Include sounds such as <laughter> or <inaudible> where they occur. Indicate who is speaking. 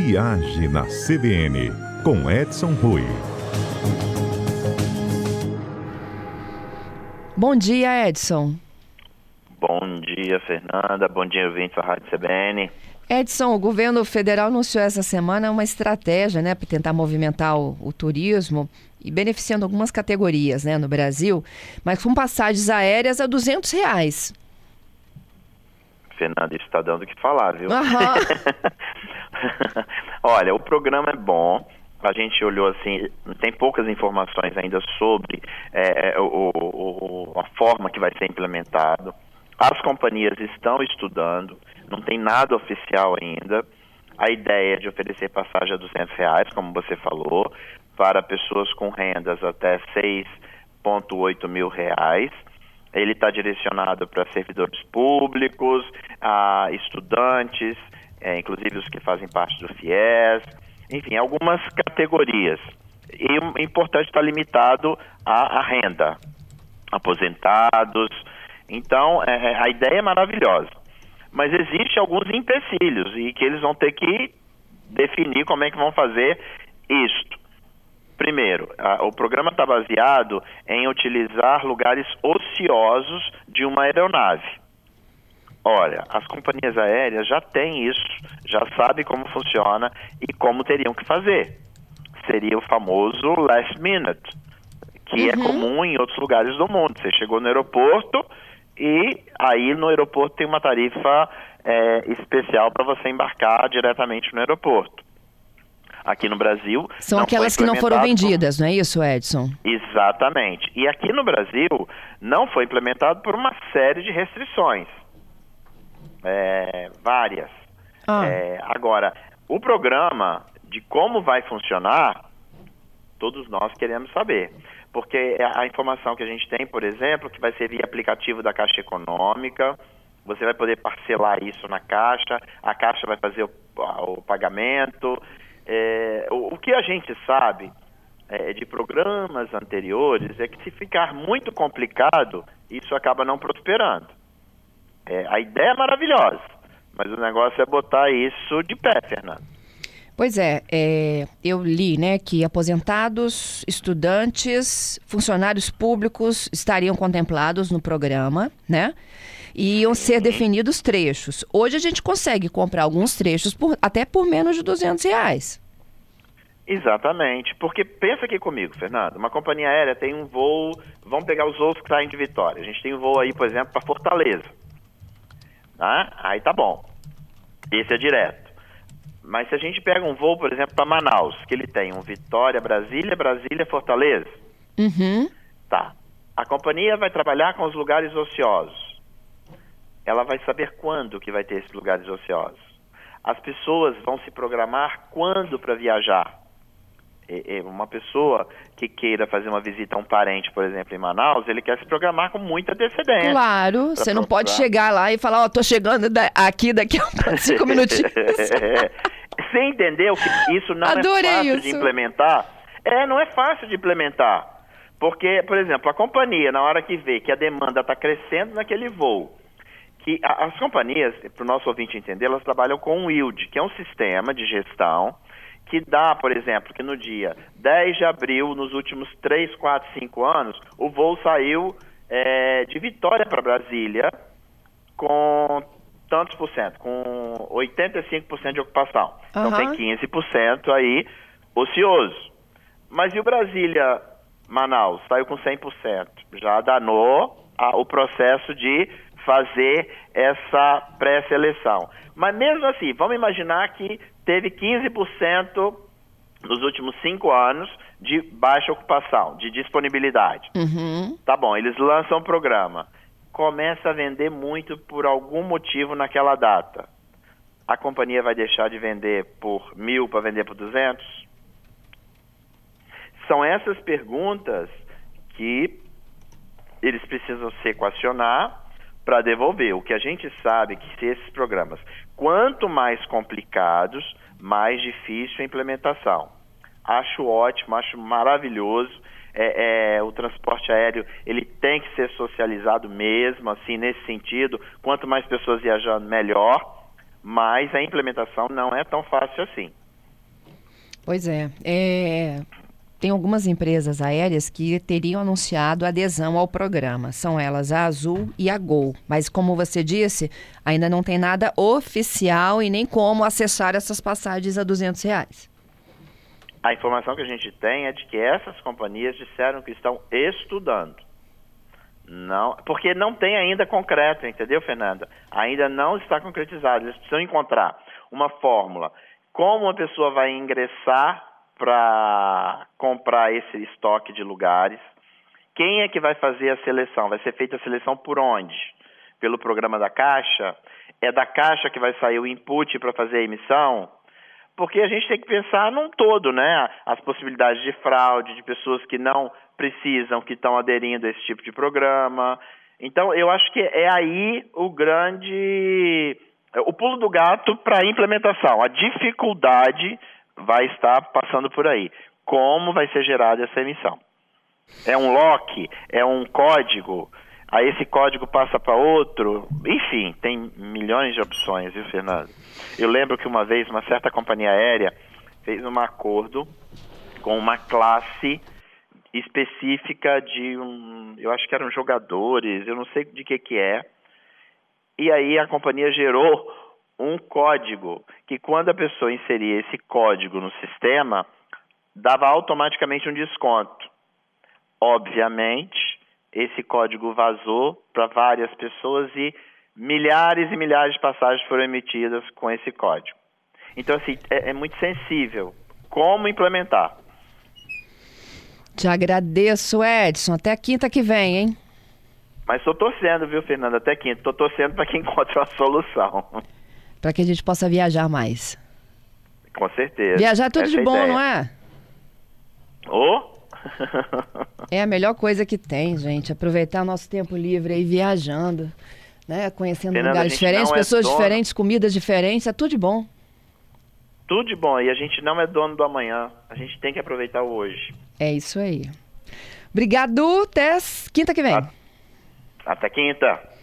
Speaker 1: Viagem na CBN, com Edson Rui.
Speaker 2: Bom dia, Edson.
Speaker 3: Bom dia, Fernanda. Bom dia, ouvintes da Rádio CBN.
Speaker 2: Edson, o governo federal anunciou essa semana uma estratégia né, para tentar movimentar o, o, turismo e beneficiando algumas categorias né, no Brasil, mas com passagens aéreas a 200 reais.
Speaker 3: Fernanda, isso está dando o que falar, viu?
Speaker 2: Uhum. <laughs> <laughs>
Speaker 3: Olha, o programa é bom. A gente olhou assim, tem poucas informações ainda sobre é, é o, o, a forma que vai ser implementado. As companhias estão estudando, não tem nada oficial ainda. A ideia é de oferecer passagem a 200 reais, como você falou, para pessoas com rendas até 6,8 mil reais. Ele está direcionado para servidores públicos, a estudantes, é, inclusive os que fazem parte do FIES, enfim, algumas categorias. E o importante está limitado à, à, renda, aposentados. Então, é, é, a ideia é maravilhosa. Mas existe alguns empecilhos e que eles vão ter que definir como é que vão fazer isto. Primeiro, a, o programa está baseado em utilizar lugares ociosos de uma aeronave. Olha, as companhias aéreas já têm isso, já sabem como funciona e como teriam que fazer. Seria o famoso last minute, que é uhum. é comum em outros lugares do mundo. Você chegou no aeroporto e aí no aeroporto tem uma tarifa é, especial para você embarcar diretamente no aeroporto aqui no Brasil.
Speaker 2: São aquelas que não foram vendidas, não é isso, Edson?
Speaker 3: Exatamente. E aqui no Brasil não foi implementado por uma série de restrições. É, várias. Ah. É, agora, o programa de como vai funcionar, todos nós queremos saber. Porque a informação que a gente tem, por exemplo, que vai ser via aplicativo da Caixa Econômica, você vai poder parcelar isso na Caixa, a Caixa vai fazer o, o pagamento, é, o, o, que a gente sabe é, de programas anteriores é que se ficar muito complicado, isso acaba não prosperando. É, a ideia é maravilhosa, mas o negócio é botar isso de pé, Fernando.
Speaker 2: Pois é, é, eu li né, que aposentados, estudantes, funcionários públicos estariam contemplados no programa, né? E iam ser definidos trechos. Hoje a gente consegue comprar alguns trechos por, até por menos de 200 reais.
Speaker 3: Exatamente, porque pensa aqui comigo, Fernando, uma companhia aérea tem um voo, vamos pegar os voos que saem de Vitória, a gente tem um voo aí, por exemplo, para Fortaleza, tá? aí tá bom, esse é direto. Mas se a gente pega um voo, por exemplo, para Manaus, que ele tem um Vitória, Brasília, Brasília, Fortaleza.
Speaker 2: Uhum.
Speaker 3: Tá. A companhia vai trabalhar com os lugares ociosos. Ela vai saber quando que vai ter esses lugares ociosos. As pessoas vão se programar quando para viajar. Uma pessoa que queira fazer uma visita a um parente, por exemplo, em Manaus, ele quer se programar com muita antecedência.
Speaker 2: Claro, você não pode chegar lá e falar, ó, oh, tô chegando aqui daqui a <laughs> cinco minutinhos. <laughs>
Speaker 3: Você entendeu que isso não é
Speaker 2: Adorei
Speaker 3: é fácil
Speaker 2: isso.
Speaker 3: de implementar? É, não é fácil de implementar. Porque, por exemplo, a companhia, na hora que vê que a demanda está crescendo naquele voo, que as companhias, para o nosso ouvinte entender, elas trabalham com o yield, que é um sistema de gestão que dá, por exemplo, que no dia 10 de abril, nos últimos 3, 4, 5 anos, o voo saiu é, de Vitória para Brasília com tantos por cento, com 85% de ocupação. Uhum. Então tem 15% aí ocioso. Mas e o Brasília Manaus? Saiu com 100%. Já danou a, o processo de fazer essa pré-seleção. Mas mesmo assim, vamos imaginar que teve 15% nos últimos cinco anos de baixa ocupação, de disponibilidade.
Speaker 2: Uhum.
Speaker 3: Tá bom, eles lançam o programa começa a vender muito por algum motivo naquela data, a companhia vai deixar de vender por mil para vender por duzentos? São essas perguntas que eles precisam se equacionar para devolver. O que a gente sabe é que se esses programas, quanto mais complicados, mais difícil a implementação. Acho ótimo, acho maravilhoso é, é, o transporte aéreo ele tem que ser socializado mesmo, assim, nesse sentido. Quanto mais pessoas viajando, melhor. Mas a implementação não é tão fácil assim.
Speaker 2: Pois é. é. Tem algumas empresas aéreas que teriam anunciado adesão ao programa. São elas a Azul e a Gol. Mas, como você disse, ainda não tem nada oficial e nem como acessar essas passagens a 200 reais.
Speaker 3: A informação que a gente tem é de que essas companhias disseram que estão estudando. Não, porque não tem ainda concreto, entendeu, Fernanda? Ainda não está concretizado. Eles precisam encontrar uma fórmula. Como uma pessoa vai ingressar para comprar esse estoque de lugares? Quem é que vai fazer a seleção? Vai ser feita a seleção por onde? Pelo programa da Caixa? É da Caixa que vai sair o input para fazer a emissão? Porque a gente tem que pensar num todo, né? As possibilidades de fraude, de pessoas que não precisam, que estão aderindo a esse tipo de programa. Então, eu acho que é aí o grande. o pulo do gato para a implementação. A dificuldade vai estar passando por aí. Como vai ser gerada essa emissão? É um lock? É um código? Aí esse código passa para outro? Enfim, tem milhões de opções, viu, Fernando? Eu lembro que uma vez uma certa companhia aérea fez um acordo com uma classe específica de um, eu acho que eram jogadores, eu não sei de que que é. E aí a companhia gerou um código que quando a pessoa inseria esse código no sistema, dava automaticamente um desconto. Obviamente, esse código vazou para várias pessoas e milhares e milhares de passagens foram emitidas com esse código. Então, assim, é, é muito sensível. Como implementar?
Speaker 2: Te agradeço, Edson. Até quinta que vem, hein?
Speaker 3: Mas estou torcendo, viu, Fernanda? Até quinta. Estou torcendo para que encontre uma solução
Speaker 2: para que a gente possa viajar mais.
Speaker 3: Com certeza.
Speaker 2: Viajar é tudo Essa de bom, ideia. não é?
Speaker 3: Oh? <laughs>
Speaker 2: é a melhor coisa que tem, gente. Aproveitar nosso tempo livre aí viajando, né? Conhecendo Fernanda, lugares diferentes, é pessoas é diferentes, comidas diferentes, é tudo de bom.
Speaker 3: Tudo de bom. E a gente não é dono do amanhã. A gente tem que aproveitar o hoje.
Speaker 2: É isso aí. Obrigado. Até quinta que vem.
Speaker 3: Até quinta.